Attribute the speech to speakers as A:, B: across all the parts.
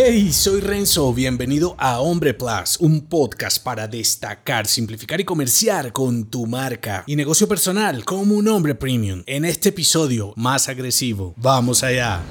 A: Hey, soy Renzo, bienvenido a Hombre Plus, un podcast para destacar, simplificar y comerciar con tu marca y negocio personal como un hombre premium. En este episodio más agresivo, vamos allá.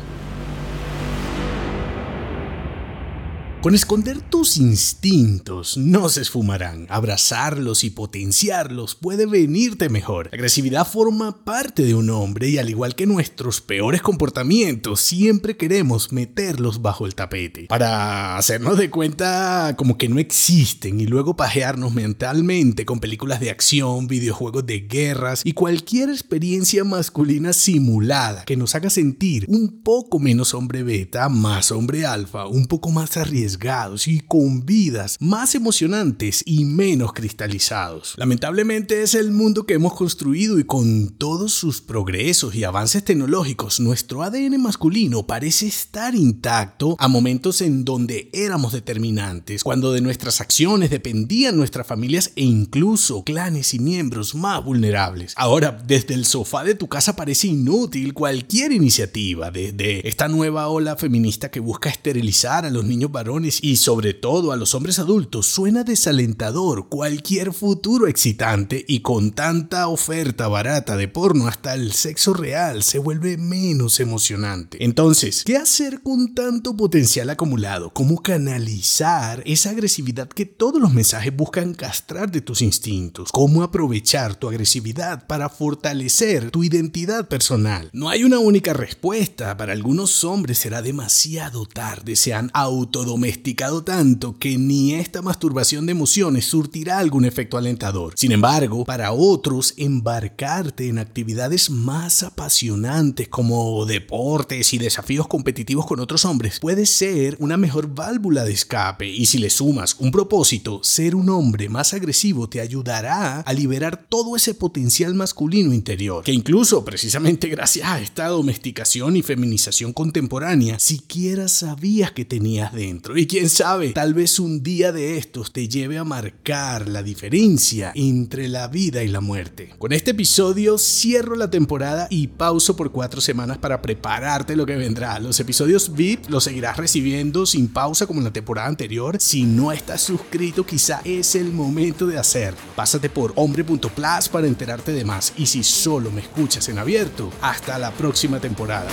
A: Con esconder tus instintos no se esfumarán. Abrazarlos y potenciarlos puede venirte mejor. La agresividad forma parte de un hombre y al igual que nuestros peores comportamientos, siempre queremos meterlos bajo el tapete. Para hacernos de cuenta como que no existen y luego pajearnos mentalmente con películas de acción, videojuegos de guerras y cualquier experiencia masculina simulada que nos haga sentir un poco menos hombre beta, más hombre alfa, un poco más arriesgado y con vidas más emocionantes y menos cristalizados. Lamentablemente es el mundo que hemos construido y con todos sus progresos y avances tecnológicos, nuestro ADN masculino parece estar intacto a momentos en donde éramos determinantes, cuando de nuestras acciones dependían nuestras familias e incluso clanes y miembros más vulnerables. Ahora, desde el sofá de tu casa parece inútil cualquier iniciativa, desde esta nueva ola feminista que busca esterilizar a los niños varones y sobre todo a los hombres adultos suena desalentador cualquier futuro excitante y con tanta oferta barata de porno hasta el sexo real se vuelve menos emocionante. Entonces, ¿qué hacer con tanto potencial acumulado? ¿Cómo canalizar esa agresividad que todos los mensajes buscan castrar de tus instintos? ¿Cómo aprovechar tu agresividad para fortalecer tu identidad personal? No hay una única respuesta. Para algunos hombres será demasiado tarde, se han domesticado tanto que ni esta masturbación de emociones surtirá algún efecto alentador. Sin embargo, para otros, embarcarte en actividades más apasionantes como deportes y desafíos competitivos con otros hombres puede ser una mejor válvula de escape y si le sumas un propósito, ser un hombre más agresivo te ayudará a liberar todo ese potencial masculino interior, que incluso precisamente gracias a esta domesticación y feminización contemporánea, siquiera sabías que tenías dentro. Y quién sabe, tal vez un día de estos te lleve a marcar la diferencia entre la vida y la muerte. Con este episodio cierro la temporada y pauso por cuatro semanas para prepararte lo que vendrá. Los episodios VIP los seguirás recibiendo sin pausa como en la temporada anterior. Si no estás suscrito, quizá es el momento de hacerlo. Pásate por hombre.plus para enterarte de más. Y si solo me escuchas en abierto, hasta la próxima temporada.